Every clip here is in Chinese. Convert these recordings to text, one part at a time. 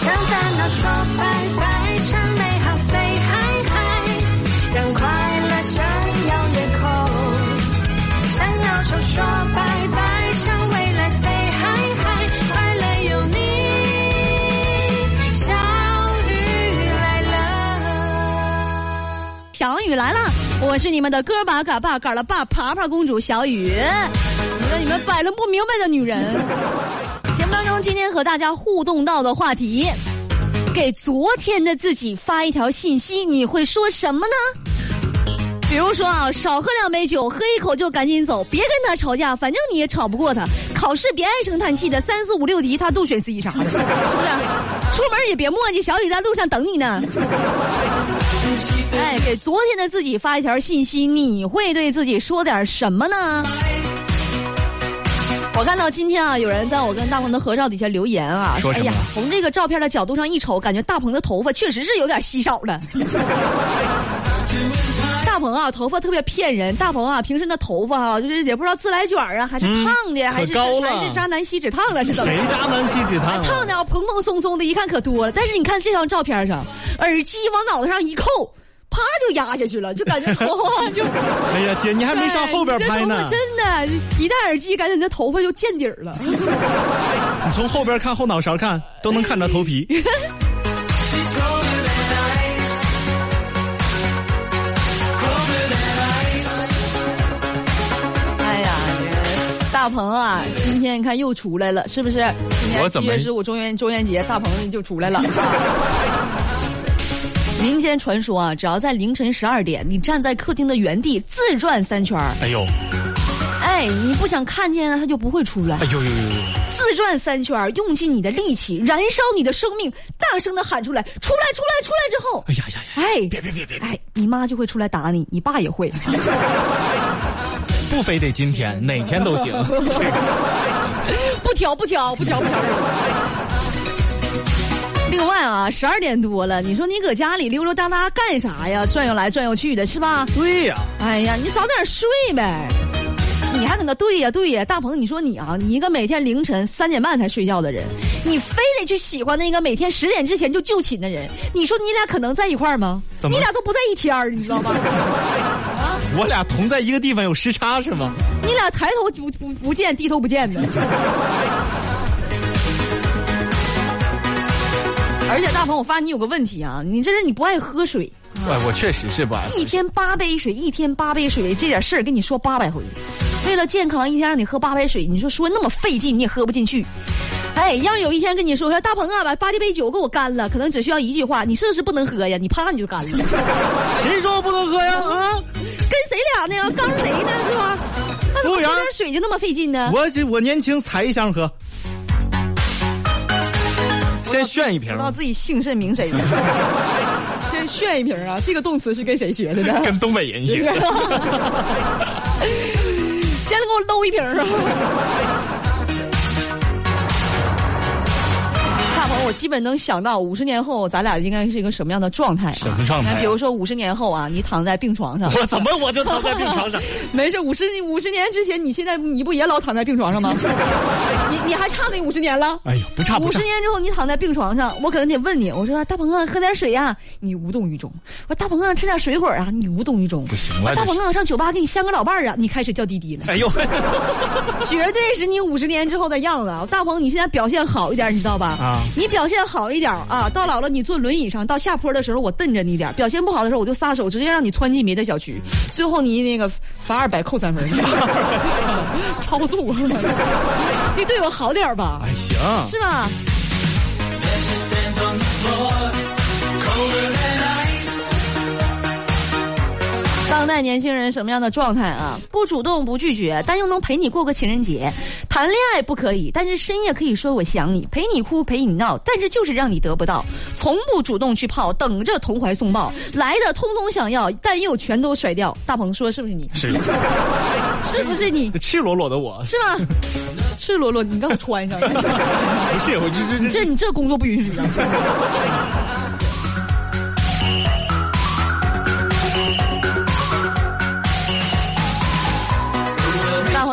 向烦恼说拜拜，我是你们的哥巴嘎巴嘎了爸爬爬公主小雨，你们你们摆了不明白的女人。节目当中今天和大家互动到的话题，给昨天的自己发一条信息，你会说什么呢？比如说啊，少喝两杯酒，喝一口就赶紧走，别跟他吵架，反正你也吵不过他。考试别唉声叹气的，三四五六题他都选 C 啥的，是不是？出门也别磨叽，小雨在路上等你呢。哎，给昨天的自己发一条信息，你会对自己说点什么呢？我看到今天啊，有人在我跟大鹏的合照底下留言啊，说哎呀，从这个照片的角度上一瞅，感觉大鹏的头发确实是有点稀少了。大鹏啊，头发特别骗人。大鹏啊，平时那头发啊，就是也不知道自来卷啊，还是烫的，还是还是渣男锡纸烫了，是怎么谁？渣男锡纸烫烫啊？的啊蓬蓬松松的，一看可多了。但是你看这张照片上，耳机往脑袋上一扣，啪就压下去了，就感觉头发就。哎呀，姐，你还没上后边拍呢。真的，一戴耳机，感觉你的头发就见底儿了。你从后边看后脑勺看，都能看着头皮。大鹏啊，今天你看又出来了，是不是？今天七月十五中元中元节，大鹏就出来了。啊 民间传说啊，只要在凌晨十二点，你站在客厅的原地自转三圈儿哎呦，哎，你不想看见他，他就不会出来哎。呦呦呦呦！自转三圈儿用尽你的力气，燃烧你的生命，大声的喊出来，出来，出来，出来之后，哎呀呀呀！哎，别别别别别！哎，你妈就会出来打你，你爸也会。不非得今天，哪天都行。不挑不挑不挑不挑。另外啊，十二点多了，你说你搁家里溜溜达达干啥呀？转悠来转悠去的，是吧？对呀，哎呀，你早点睡呗。你还搁那对呀对呀，大鹏，你说你啊，你一个每天凌晨三点半才睡觉的人，你非得去喜欢那个每天十点之前就就寝的人，你说你俩可能在一块儿吗？你俩都不在一天儿，你知道吗？我俩同在一个地方有时差是吗？你俩抬头不不不见低头不见的。而且大鹏，我发现你有个问题啊，你这是你不爱喝水，哎，我确实是不爱一天八杯水，一天八杯水，这点事儿跟你说八百回。为了健康，一天让你喝八杯水，你说说那么费劲，你也喝不进去。哎，要是有一天跟你说说大鹏啊，把八这杯酒给我干了，可能只需要一句话，你是不是不能喝呀？你啪你就干了。谁说我不能喝呀？啊！跟谁俩呢？刚谁呢？是吧？那怎么服务员喝点水就那么费劲呢？我这我年轻采一箱喝，先炫一瓶不知，道自己姓甚名谁的？先炫一瓶啊！这个动词是跟谁学的呢？跟东北人学的。先给我搂一瓶啊！我基本能想到五十年后咱俩应该是一个什么样的状态、啊？什么状态啊比如说五十年后啊，你躺在病床上，我怎么我就躺在病床上？没事，五十五十年之前，你现在你不也老躺在病床上吗？你你还差那五十年了？哎呦，不差不差五十。年之后，你躺在病床上，我可能得问你，我说大鹏啊，喝点水呀、你无动于衷；我说大鹏啊，吃点水果啊，你无动于衷。不行了大鹏啊，上酒吧给你相个老伴儿啊，你开始叫滴滴了。哎呦，绝对是你五十年之后的样子。大鹏，你现在表现好一点，你知道吧？啊你表现好一点啊，到老了你坐轮椅上，到下坡的时候我瞪着你一点；表现不好的时候我就撒手，直接让你窜进别的小区，最后你那个罚二百扣三分，超速，你对我好点吧，哎行，是吧？当代年轻人什么样的状态啊？不主动，不拒绝，但又能陪你过个情人节。谈恋爱不可以，但是深夜可以说我想你，陪你哭，陪你闹，但是就是让你得不到。从不主动去泡，等着同怀送抱，来的通通想要，但又全都甩掉。大鹏说是不是你？是 是不是你？赤裸裸的我，是吗？赤裸裸，你给我穿上。不是我这这这这你这工作不允许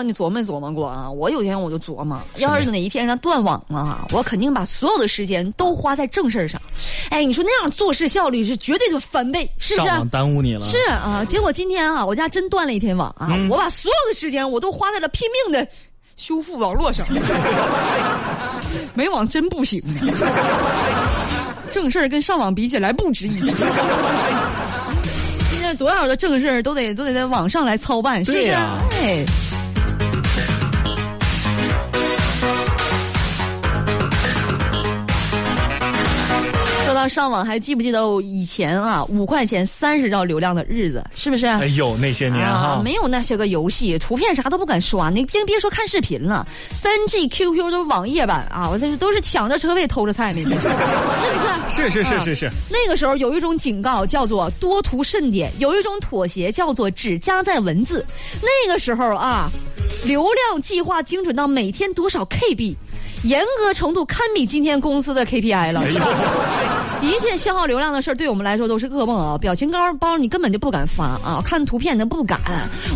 你琢磨没琢磨过啊？我有一天我就琢磨，要是哪一天咱断网了啊，我肯定把所有的时间都花在正事儿上。哎，你说那样做事效率是绝对的翻倍，是不是？上网耽误你了。是啊，结果今天啊，我家真断了一天网啊，我把所有的时间我都花在了拼命的修复网络上，没网真不行。正事儿跟上网比起来不值一提。现在多少的正事儿都得都得在网上来操办，是不是？啊哎。上网，还记不记得以前啊，五块钱三十兆流量的日子，是不是？哎呦，那些年啊哈，，没有那些个游戏，图片啥都不敢刷，你别别说看视频了，三 G QQ 都是网页版啊，我这是都是抢着车位偷着菜那天，是不是？是是是啊是是，那个时候有一种警告叫做多图慎点，有一种妥协叫做只加载文字。那个时候啊，流量计划精准到每天多少 KB，严格程度堪比今天公司的 KPI 了？一切消耗流量的事儿，对我们来说都是噩梦啊！表情包包你根本就不敢发啊，看图片你都不敢，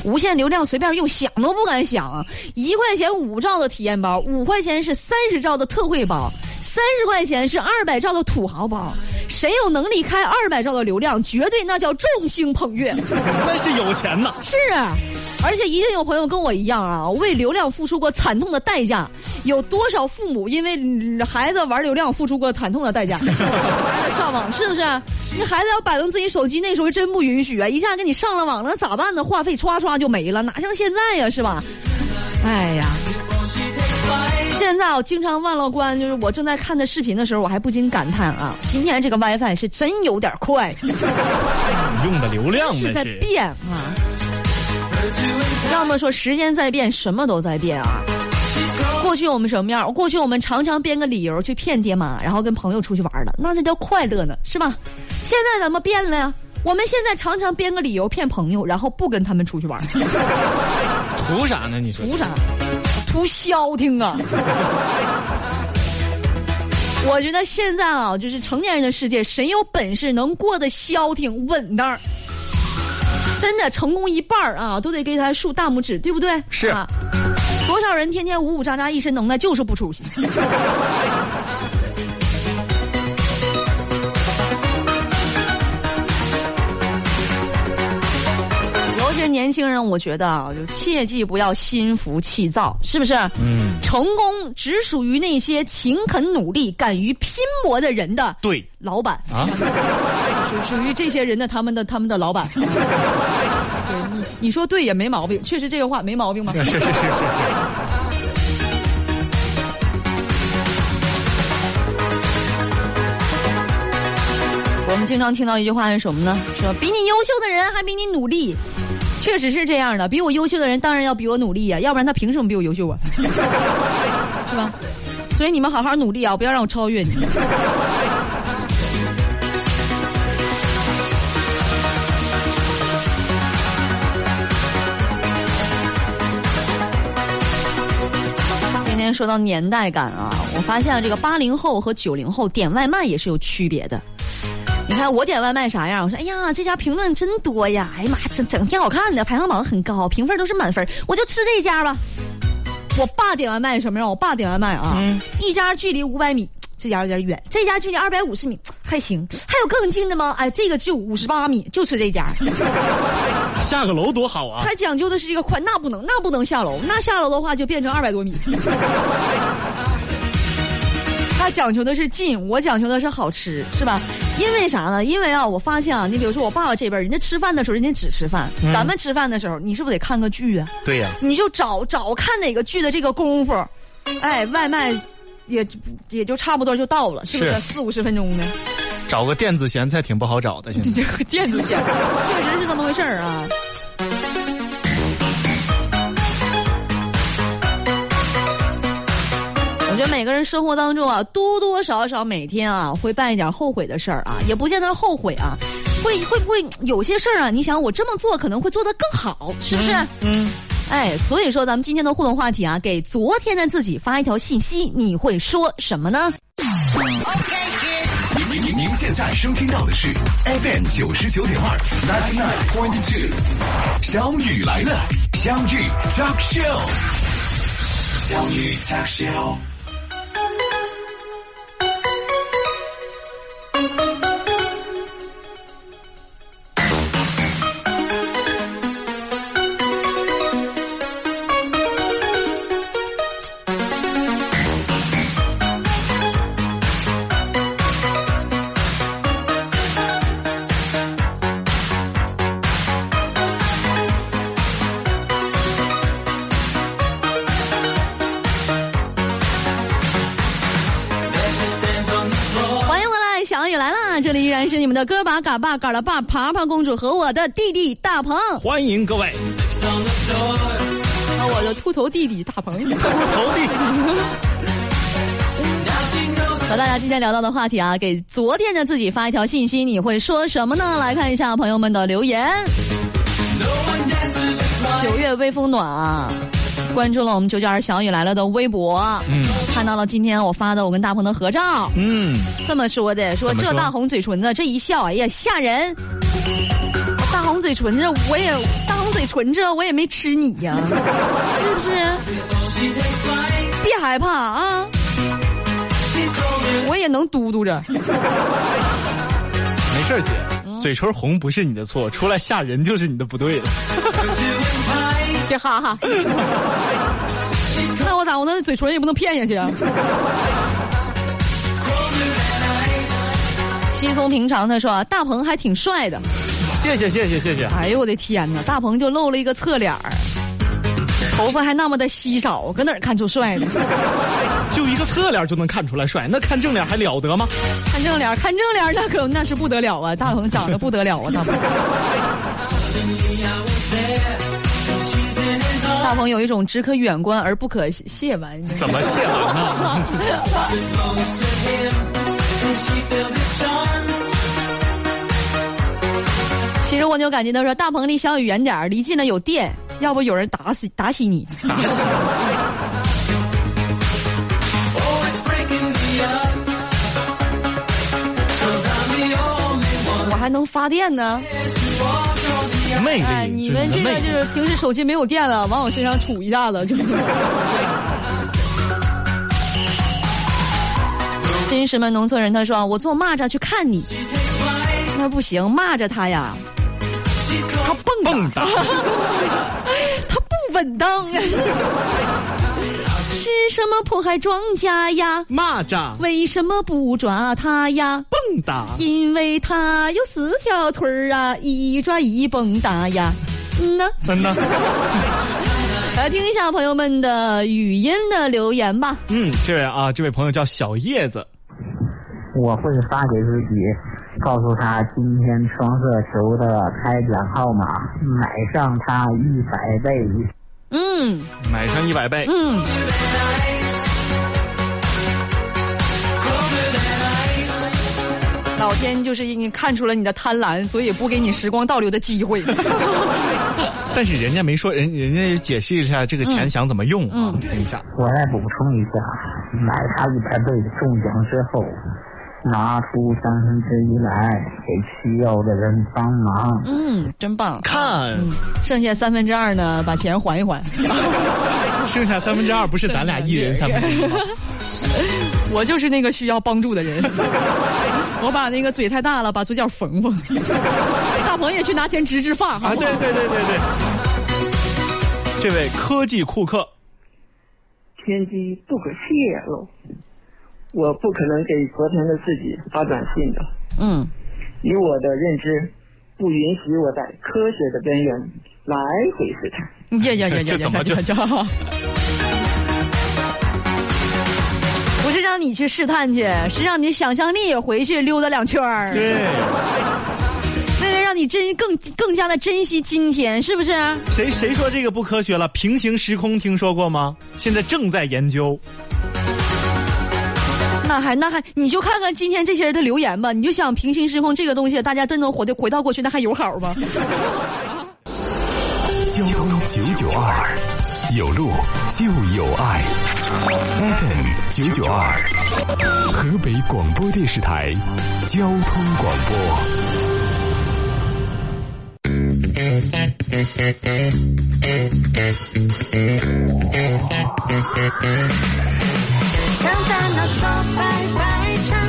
无限流量随便用，想都不敢想。一块钱五兆的体验包，五块钱是三十兆的特惠包，三十块钱是二百兆的土豪包。谁有能力开二百兆的流量，绝对那叫众星捧月。那是有钱呐。是啊，而且一定有朋友跟我一样啊，为流量付出过惨痛的代价。有多少父母因为嗯孩子玩流量付出过惨痛的代价？上网是不是？你孩子要摆弄自己手机，那时候真不允许啊！一下给你上了网了，咋办呢？话费唰唰就没了，哪像现在呀，是吧？哎呀。现在我经常忘了关，就是我正在看的视频的时候，我还不禁感叹啊，今天这个 WiFi 是真有点快。用的流量 是在。变啊。要么说时间在变，什么都在变啊。过去我们什么样？过去我们常常编个理由去骗爹妈，然后跟朋友出去玩了，那这叫快乐呢，是吧？现在怎么变了呀？我们现在常常编个理由骗朋友，然后不跟他们出去玩，图啥呢？你说图啥？图消停啊！我觉得现在啊，就是成年人的世界，谁有本事能过得消停稳当儿，真的成功一半儿啊，都得给他竖大拇指，对不对？是啊。多少人天天呜呜喳喳一身能耐，就是不出息。是年轻人，我觉得啊，就切记不要心浮气躁，是不是？嗯，成功只属于那些勤恳努力、敢于拼搏的人的对老板啊，属属于这些人的他们的他们的老板。对你你说对也没毛病，确实这个话没毛病吧？是是是是是。我们经常听到一句话是什么呢？说比你优秀的人还比你努力，确实是这样的。比我优秀的人当然要比我努力呀、要不然他凭什么比我优秀啊？是吧？所以你们好好努力啊，不要让我超越你。今天说到年代感啊，我发现了这个八零后和九零后点外卖也是有区别的。你看我点外卖啥样？我说哎呀，这家评论真多呀！哎呀妈，整整挺好看的，排行榜很高，评分都是满分，我就吃这家吧。我爸点外卖什么样？我爸点外卖啊，一家距离五百米，这家有点远；这家距离二百五十米，还行。还有更近的吗？哎，这个就五十八米，就吃这家。下个楼多好啊！他讲究的是一个快，那不能，那不能下楼，那下楼的话就变成二百多米。他讲究的是近，我讲究的是好吃，是吧？因为啥呢？因为啊，我发现啊，你比如说我爸爸这边，人家吃饭的时候，人家只吃饭；咱们吃饭的时候，你是不是得看个剧啊？对呀，你就找找看哪个剧的这个功夫，哎，外卖也也就差不多就到了，是不是？四五十分钟呢，找个电子咸菜挺不好找的，现你在。这个电子咸菜，确实是这么回事儿啊。我觉得每个人生活当中啊，多多少少每天啊会办一点后悔的事儿啊，也不见得后悔啊，会会不会有些事儿啊？你想我这么做可能会做得更好，是不是？嗯，哎，所以说咱们今天的互动话题啊，给昨天的自己发一条信息，你会说什么呢？您您您现在收听到的是 FM 九十九点二 ninety nine point two，小雨来了，相遇 Talk Show，相遇 Talk Show。啦！这里依然是你们的哥把嘎巴嘎了爸爬爬公主和我的弟弟大鹏，欢迎各位和我的秃头弟弟大鹏。头弟。和大家今天聊到的话题啊，给昨天的自己发一条信息，你会说什么呢？来看一下朋友们的留言。九月微风暖啊，关注了我们九九二小雨来了的微博，嗯。看到了今天我发的我跟大鹏的合照，嗯，这么说的，说这大红嘴唇子这一笑，哎呀吓人！大红嘴唇子，我也大红嘴唇子，我也没吃你呀，是不是？别害怕啊，我也能嘟嘟着。没事儿姐，嘴唇红不是你的错，出来吓人就是你的不对了。别哈哈。那我咋我那嘴唇也不能骗下去啊？稀松平常的说啊，大鹏还挺帅的。谢谢谢谢谢谢。哎呦我的天哪，大鹏就露了一个侧脸儿，头发还那么的稀少，搁哪儿看出帅呢？就一个侧脸就能看出来帅，那看正脸还了得吗？看正脸，看正脸儿那可那是不得了啊！大鹏长得不得了啊，大鹏。大鹏有一种只可远观而不可亵玩。怎么亵玩呢？其实蜗牛感激的说：“大鹏离小雨远点儿，离近了有电，要不有人打死打死你。打 死我还能发电呢。魅力，哎，你们这个就是平时手机没有电了，往我身上杵一下子就。新石门农村人他说：“我坐蚂蚱去看你。”那不行，蚂蚱它呀，它蹦跶，蹦哒。它不稳当。是什么迫害庄稼呀？蚂蚱为什么不抓它呀？蹦跶，因为它有四条腿儿啊，一抓一蹦跶呀。嗯呢，真的。来听一下朋友们的语音的留言吧。嗯，这位啊，这位朋友叫小叶子，我会发给自己，告诉他今天双色球的开奖号码，买上它一百倍。嗯买上一百倍。嗯。老天就是因为看出了你的贪婪，所以不给你时光倒流的机会。但是人家没说，人人家解释一下这个钱想怎么用啊？嗯听一下，我再补充一下，买它一百倍中奖之后，拿出三分之一来给需要的人帮忙。嗯，真棒。看，剩下三分之二呢，把钱还一还。剩下三分之二不是咱俩一人三分之一吗？我就是那个需要帮助的人。我把那个嘴太大了，把嘴角缝缝。大鹏也去拿钱植植发，好啊，对对对对对。这位科技库克，天机不可泄露，我不可能给昨天的自己发短信的。嗯，以我的认知，不允许我在科学的边缘来回试探。呀呀呀呀 呀！这怎么就呀呀 不是让你去试探去，是让你想象力也回去溜达两圈儿，对，为了让你珍更更加的珍惜今天，是不是？谁谁说这个不科学了？平行时空听说过吗？现在正在研究。那还那还，你就看看今天这些人的留言吧，你就想平行时空这个东西，大家真能回的回到过去，那还有好吗？交通九九二，有路就有爱。FM 九九二，河北广播电视台交通广播。向烦恼说拜拜，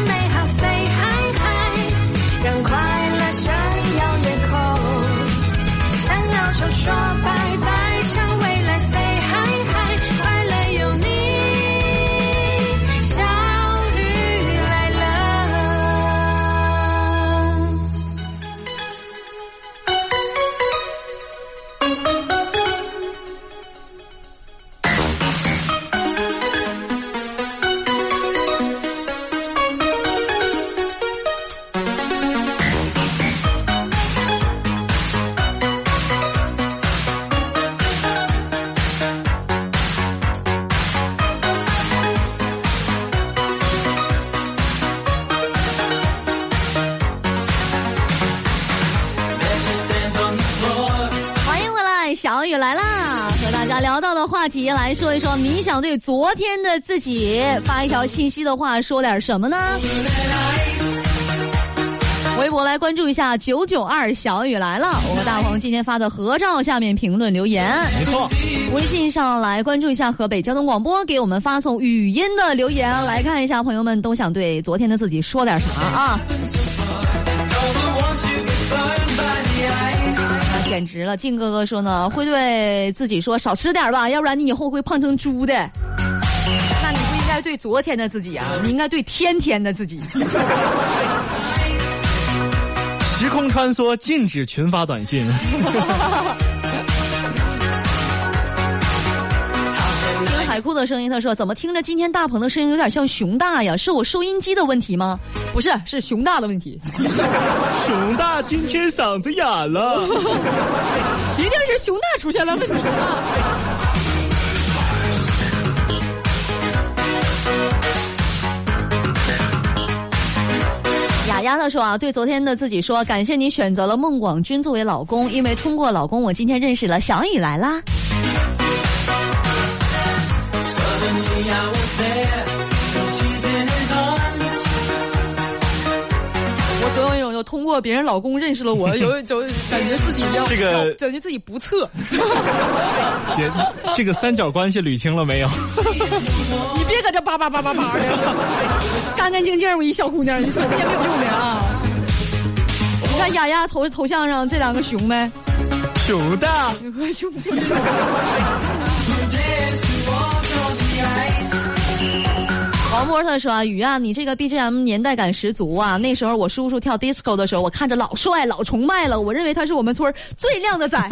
小雨来啦！和大家聊到的话题来说一说，你想对昨天的自己发一条信息的话，说点什么呢？微博来关注一下九九二小雨来了，我和大黄今天发的合照下面评论留言。没错，微信上来关注一下河北交通广播给我们发送语音的留言，来看一下朋友们都想对昨天的自己说点啥啊？简直了！靖哥哥说呢，会对自己说少吃点吧，要不然你以后会胖成猪的。那你不应该对昨天的自己啊，你应该对天天的自己。时空穿梭，禁止群发短信。海哭的声音，他说：“怎么听着今天大鹏的声音有点像熊大呀？是我收音机的问题吗？不是，是熊大的问题，熊大今天嗓子哑了。一定是熊大出现了问题啊！”雅雅他说啊，对昨天的自己说，感谢你选择了孟广军作为老公，因为通过老公，我今天认识了小雨来啦。通过别人老公认识了我，有一种感觉自己要这个感觉自己不测。姐，这个三角关系捋清了没有？你别搁这叭叭叭叭叭的，干干净净我一小姑娘，你说这些没有用的啊！你看雅雅头头像上这两个熊没？熊大，熊王波特说啊，雨啊，你这个 BGM 年代感十足啊！那时候我叔叔跳 disco 的时候，我看着老帅老崇拜了，我认为他是我们村儿最靓的仔。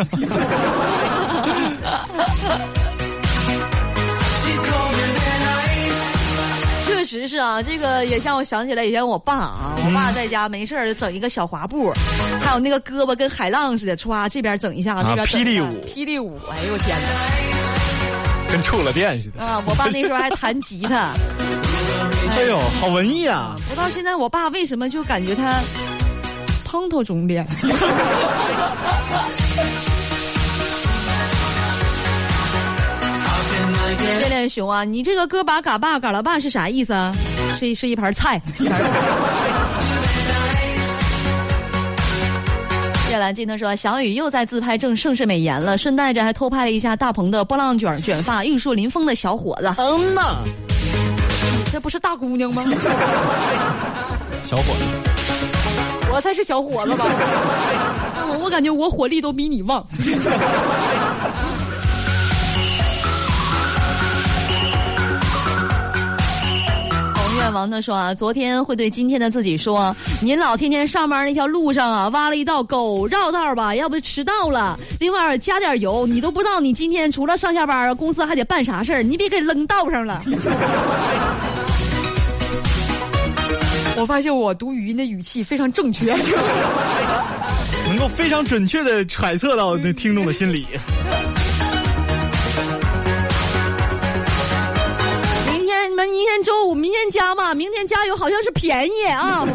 确实是啊，这个也让我想起来以前我爸啊，我爸在家没事儿整一个小滑步，还有那个胳膊跟海浪似的，歘这边整一下，那边霹雳舞霹雳舞，哎呦我天哪！跟触了电似的。啊，我爸那时候还弹吉他。哎呦，好文艺啊！我到现在，我爸为什么就感觉他蓬头肿脸？恋恋熊啊，你这个哥把嘎巴嘎了巴是啥意思啊？是一是一盘菜。叶兰金他说，小雨又在自拍正盛世美颜了，顺带着还偷拍了一下大鹏的波浪卷卷发、玉树临风的小伙子。嗯呐，这不是大姑娘吗？小伙子，我才是小伙子吧？我我感觉我火力都比你旺。红愿王他说啊，昨天会对今天的自己说，您老天天上班那条路上啊，挖了一道沟，绕道吧，要不迟到了。另外加点油，你都不知道你今天除了上下班，公司还得办啥事儿，你别给扔道上了。我发现我读语音的语气非常正确。能够非常准确的揣测到那听众的心理。明天你们明天周五，明天加吧，明天加油好像是便宜啊。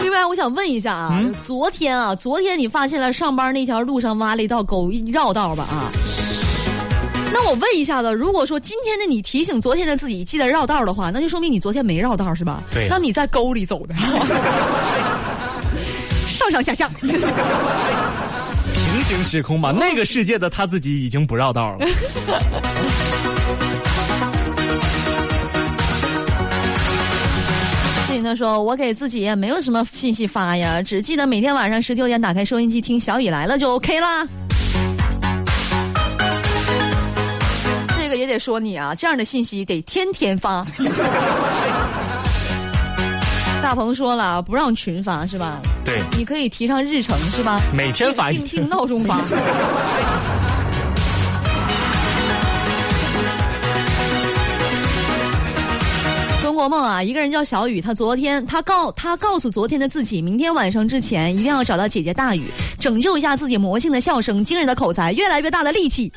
另外，我想问一下啊，昨天啊，昨天你发现了上班那条路上挖了一道沟，绕道吧啊？那我问一下子，如果说今天的你提醒昨天的自己记得绕道的话，那就说明你昨天没绕道是吧？对呀那你在沟里走的，上上下下。平行时空嘛，那个世界的他自己已经不绕道了。事情他说，我给自己也没有什么信息发呀，只记得每天晚上十九点打开收音机听小雨来了就 OK 啦。也得说你啊，这样的信息得天天发。大鹏说了，不让群发是吧？对，你可以提上日程是吧？每天发一定定闹钟发。中国梦啊，一个人叫小雨，他昨天他告他告诉昨天的自己，明天晚上之前一定要找到姐姐大雨，拯救一下自己魔性的笑声、惊人的口才、越来越大的力气。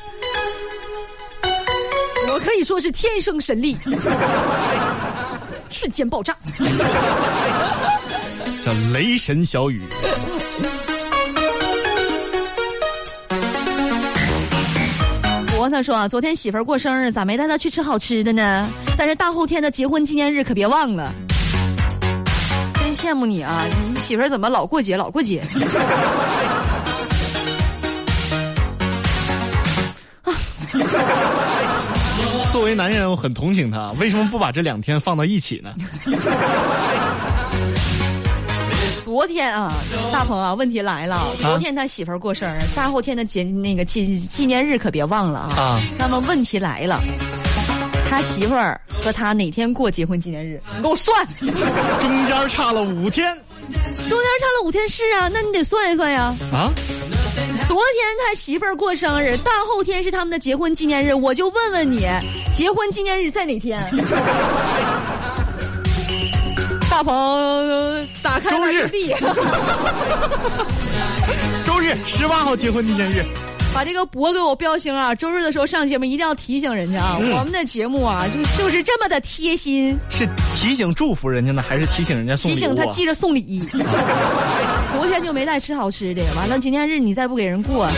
我可以说是天生神力，瞬间爆炸。叫雷神小雨。我他说啊，昨天媳妇儿过生日，咋没带她去吃好吃的呢？但是大后天的结婚纪念日可别忘了。真羡慕你啊！你媳妇儿怎么老过节老过节？作为男人，我很同情他，为什么不把这两天放到一起呢？昨天啊，大鹏啊，问题来了，昨天他媳妇儿过生日，大后天的节那个纪纪念日可别忘了啊。啊那么问题来了，他媳妇儿和他哪天过结婚纪念日？你给我算，中间差了五天中间差了五天是啊，那你得算一算呀。啊！昨天他媳妇儿过生日，大后天是他们的结婚纪念日，我就问问你，结婚纪念日在哪天？大鹏呃打开周日了日历，周日十八号结婚纪念日，把这个博给我标星啊！周日的时候上节目一定要提醒人家啊，我们的节目啊，就就是这么的贴心，是提醒祝福人家呢，还是提醒人家送礼？提醒他记着送礼。昨天就没带吃好吃的，完了纪念日你再不给人过，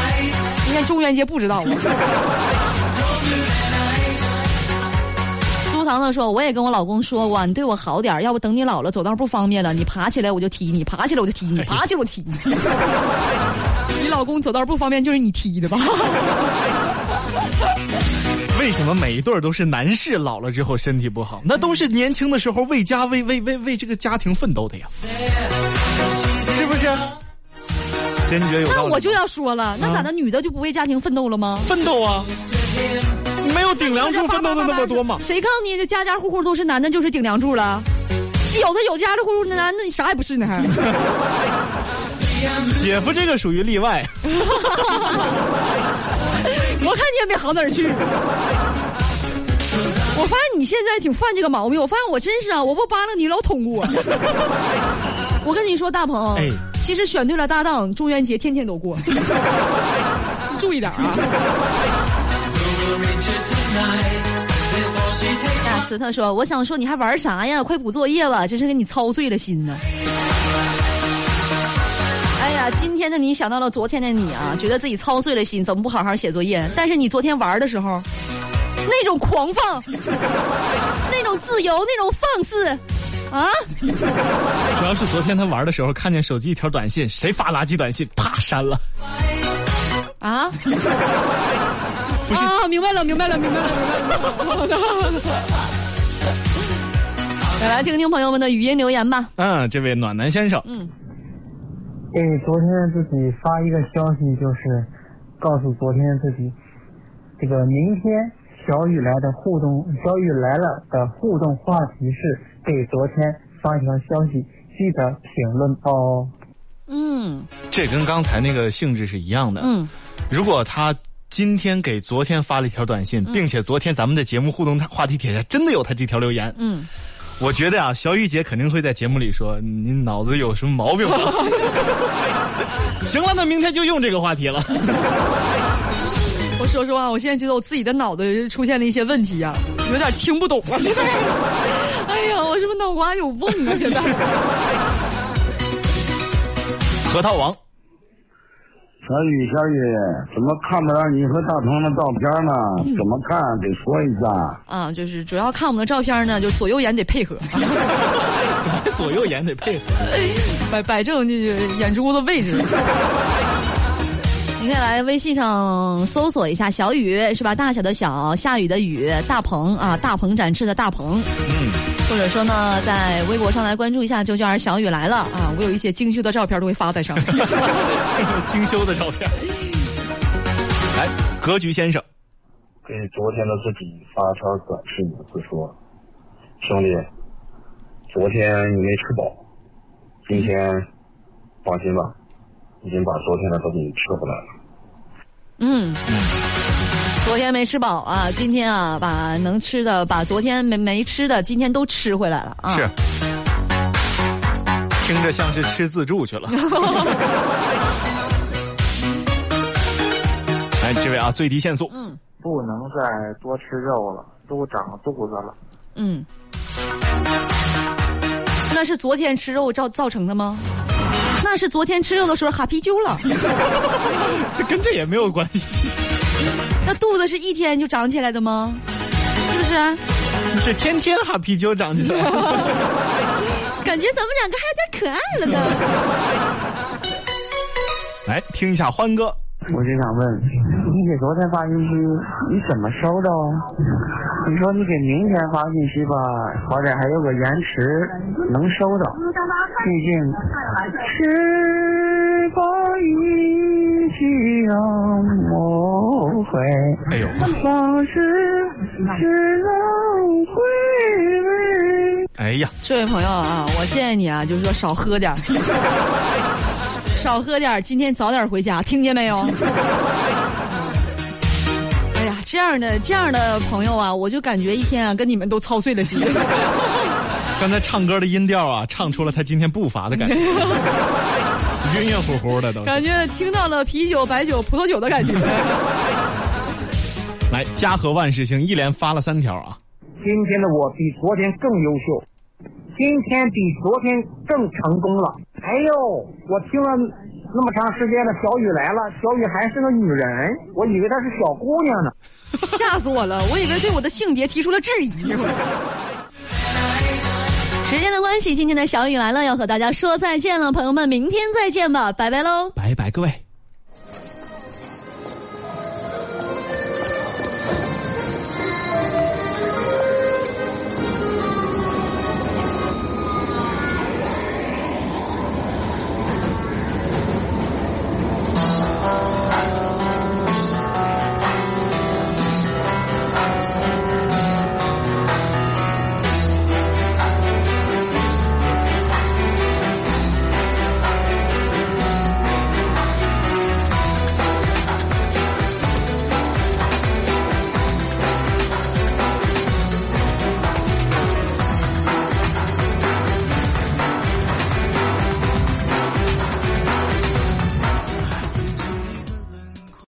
今天中元节不知道啊。苏糖糖说：“我也跟我老公说过，你对我好点儿要不等你老了走道不方便了，你爬起来我就踢你，爬起来我就踢你，爬起来我踢你。你老公走道不方便就是你踢的吧？为什么每一对儿都是男士老了之后身体不好？那都是年轻的时候为家为为为为这个家庭奋斗的呀，坚决有道理。那我就要说了，那咋的？女的就不为家庭奋斗了吗？奋斗啊！没有顶梁柱奋斗的那么多吗？谁告诉你这家家户户都是男的，就是顶梁柱了？有的有家的户户的男的，你啥也不是呢还。姐夫这个属于例外。我看你也没好哪儿去。我发现你现在挺犯这个毛病，我发现我真是啊，我不扒拉你老捅我。我跟你说，大鹏，哎其实选对了搭档，中元节天天都过，注意点啊。亚斯特说：“我想说，你还玩啥呀？快补作业吧，真是给你操碎了心呢。”哎呀，今天的你想到了昨天的你啊，觉得自己操碎了心，怎么不好好写作业？但是你昨天玩的时候，那种狂放，那种自由，那种放肆，啊，主要是昨天他玩的时候，看见手机一条短信，谁发垃圾短信，啪删了。啊，不是啊，明白了，明白了，明白了，明白了。来来听听朋友们的语音留言吧。嗯，这位暖男先生，嗯，给昨天自己发一个消息，就是告诉昨天自己，这个明天小雨来的互动，小雨来了的互动话题是给昨天发一条消息，记得评论哦。嗯这跟刚才那个性质是一样的。嗯，如果他今天给昨天发了一条短信，并且昨天咱们的节目互动话题帖下真的有他这条留言，嗯，我觉得啊，小雨姐肯定会在节目里说：“你脑子有什么毛病吗？”行了，那明天就用这个话题了。我说实话，我现在觉得我自己的脑子出现了一些问题呀、有点听不懂了。现在，哎呀，我是不是脑瓜有瓮啊？现在。核桃王，小雨，小雨，怎么看不到你和大鹏的照片呢？怎么看？得说一下。啊，就是主要看我们的照片呢，就左右眼得配合，左右眼得配合。摆摆正这个眼珠子位置。你可以来微信上搜索一下“小雨”，是吧？大小的小，下雨的雨，大鹏啊，大鹏展翅的大鹏。嗯，或者说呢，在微博上来关注一下“九九二小雨来了”啊，我有一些精修的照片都会发在上面。精修的照片。来，格局先生，给昨天的自己发条短视频，会说：“兄弟，昨天你没吃饱，今天放心吧，已经把昨天的都给你吃回来了。”嗯，昨天没吃饱啊，今天啊，把能吃的，把昨天没没吃的，今天都吃回来了啊。是，听着像是吃自助去了。来，这位啊，最低限速。嗯不能再多吃肉了，都长肚子了。嗯，那是昨天吃肉造造成的吗？那是昨天吃肉的时候哈啤酒了，跟这也没有关系。那肚子是一天就长起来的吗？是不是？是天天哈啤酒长起来。感觉咱们两个还有点可爱了呢。来听一下欢哥，我就想问，你给昨天发信息，你怎么收到啊？你说你给明天发信息吧，好歹还有个延迟，能收到。毕竟，是否一起让我回？哎呦，往事只能回味。哎呀，这位朋友啊，我建议你啊，就是说少喝点儿 少喝点儿今天早点回家，听见没有？哎呀，这样的这样的朋友啊，我就感觉一天啊，跟你们都操碎了心。刚才唱歌的音调啊，唱出了他今天步伐的感觉，晕晕乎乎的都。感觉听到了啤酒、白酒、葡萄酒的感觉。来，家和万事兴一连发了三条啊。今天的我比昨天更优秀，今天比昨天更成功了。哎呦，我听了那么长时间的小雨来了，小雨还是个女人，我以为她是小姑娘呢。吓死我了！我以为对我的性别提出了质疑。时间的关系，今天的小雨来了，要和大家说再见了，朋友们，明天再见吧，拜拜喽。拜拜，各位。